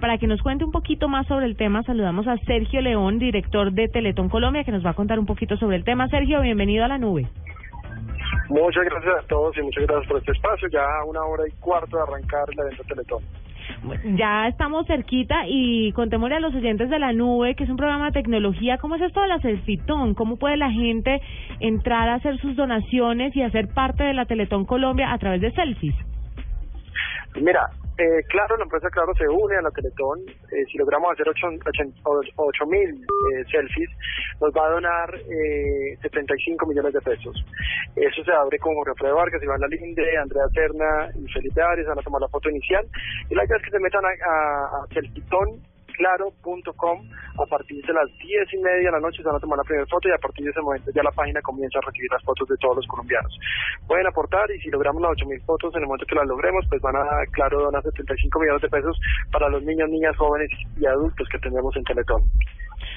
Para que nos cuente un poquito más sobre el tema, saludamos a Sergio León, director de Teletón Colombia, que nos va a contar un poquito sobre el tema. Sergio, bienvenido a la nube. Muchas gracias a todos y muchas gracias por este espacio. Ya a una hora y cuarto de arrancar el evento Teletón. Ya estamos cerquita y contémosle a los oyentes de la nube, que es un programa de tecnología, ¿cómo es esto de la Selfitón? ¿Cómo puede la gente entrar a hacer sus donaciones y hacer parte de la Teletón Colombia a través de selfies? Mira, eh, claro, la empresa Claro se une a la Teletón. Eh, si logramos hacer 8 mil eh, selfies, nos va a donar eh, 75 millones de pesos. Eso se abre con Alfredo Vargas, Iván Lalinde, Andrea Serna y Felipe van a tomar la foto inicial. Y la idea es que se metan a, a, a Selfitón claro.com a partir de las diez y media de la noche se van a tomar la primera foto y a partir de ese momento ya la página comienza a recibir las fotos de todos los colombianos. Pueden aportar y si logramos las ocho mil fotos en el momento que las logremos, pues van a, claro, donar 75 millones de pesos para los niños, niñas, jóvenes y adultos que tenemos en Teletón.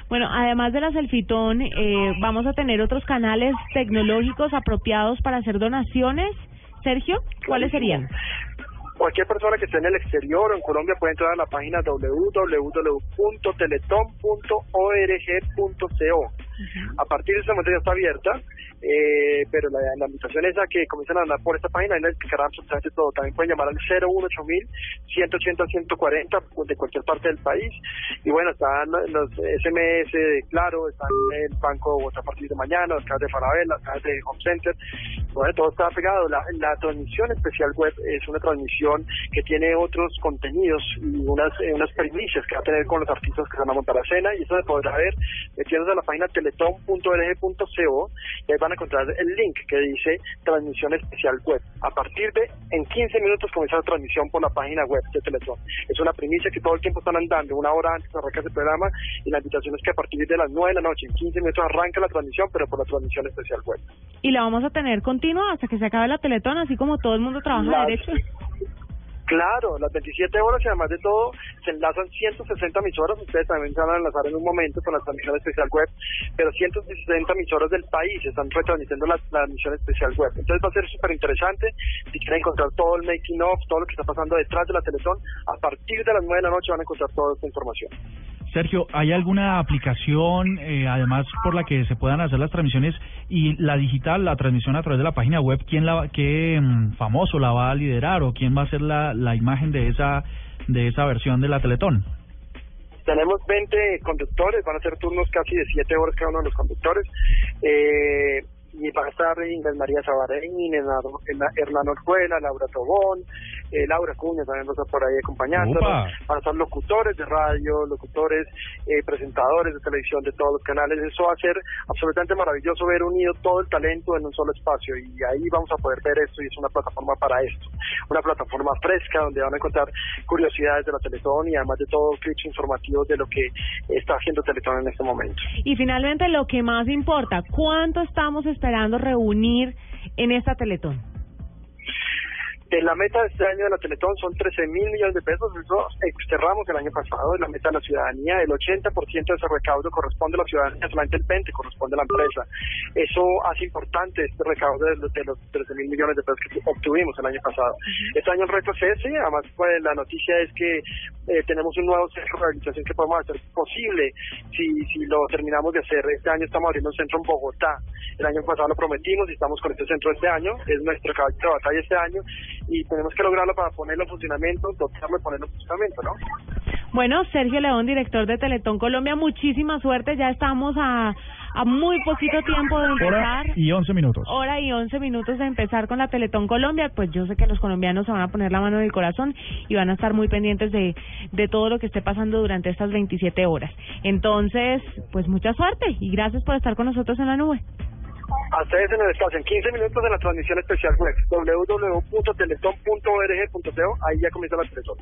Bueno, además de la Selfitón, eh, vamos a tener otros canales tecnológicos apropiados para hacer donaciones. Sergio, ¿cuáles serían? Cualquier persona que esté en el exterior o en Colombia puede entrar a la página www.teleton.org.co. A partir de ese momento ya está abierta, eh, pero la, la invitación es a que comiencen a andar por esta página y les explicará absolutamente todo. También pueden llamar al 018000 180 140 de cualquier parte del país. Y bueno, están los SMS de Claro, están el Banco Bogotá a partir de mañana, las casas de Farabella, las casas de Home Center. Todo está pegado. La, la transmisión especial web es una transmisión que tiene otros contenidos y unas, eh, unas primicias que va a tener con los artistas que van a montar la escena y eso se podrá ver metiéndose a la página teleton.org.co y ahí van a encontrar el link que dice transmisión especial web. A partir de, en 15 minutos comienza la transmisión por la página web de Teletón. Es una primicia que todo el tiempo están andando, una hora antes de arrancar ese programa y la invitación es que a partir de las 9 de la noche, en 15 minutos arranca la transmisión, pero por la transmisión especial web. Y la vamos a tener continua hasta que se acabe la Teletón, así como todo el mundo trabaja Las- derecho. Claro, las 27 horas y además de todo se enlazan 160 emisoras, ustedes también se van a enlazar en un momento con la transmisión especial web, pero 160 emisoras del país están retransmitiendo la, la transmisión especial web. Entonces va a ser súper interesante, si quieren encontrar todo el making of, todo lo que está pasando detrás de la Teletón, a partir de las 9 de la noche van a encontrar toda esta información. Sergio, ¿hay alguna aplicación, eh, además, por la que se puedan hacer las transmisiones y la digital, la transmisión a través de la página web, quién la, qué mm, famoso la va a liderar o quién va a ser la, la imagen de esa, de esa versión de la Teletón? Tenemos 20 conductores, van a ser turnos casi de 7 horas cada uno de los conductores. Eh, y estar Inés María Sabareñín, Hernán Orjuela, Laura Tobón, eh, Laura Cuña también va a estar por ahí acompañándonos. Van a estar locutores de radio, locutores, eh, presentadores de televisión de todos los canales. Eso va a ser absolutamente maravilloso ver unido todo el talento en un solo espacio y ahí vamos a poder ver esto y es una plataforma para esto. Una plataforma fresca donde van a encontrar curiosidades de la Teletón y además de todo clips informativos de lo que está haciendo Teletón en este momento. Y finalmente, lo que más importa, ¿cuánto estamos esperando reunir en esta Teletón? De la meta de este año de la Teletón son 13 mil millones de pesos, eso exterramos el año pasado, la meta de la ciudadanía, el 80% de ese recaudo corresponde a la ciudadanía, solamente el 20% corresponde a la empresa. Eso hace importante este recaudo de los, de los 13 mil millones de pesos que obtuvimos el año pasado. Este año el reto es ese, además pues la noticia es que eh, tenemos un nuevo centro de rehabilitación que podemos hacer posible si, si lo terminamos de hacer. Este año estamos abriendo un centro en Bogotá, el año pasado lo prometimos y estamos con este centro este año, es nuestro caballo de batalla este año y tenemos que lograrlo para ponerlo en funcionamiento, dotarlo y ponerlo en funcionamiento, ¿no? Bueno, Sergio León, director de Teletón Colombia, muchísima suerte. Ya estamos a, a muy poquito tiempo de Hora empezar. y 11 minutos. Hora y 11 minutos de empezar con la Teletón Colombia. Pues yo sé que los colombianos se van a poner la mano en el corazón y van a estar muy pendientes de, de todo lo que esté pasando durante estas 27 horas. Entonces, pues mucha suerte y gracias por estar con nosotros en la nube. A ustedes en el espacio, en 15 minutos de la transmisión especial web, www.teleton.org.co, ahí ya comienza la Teletón.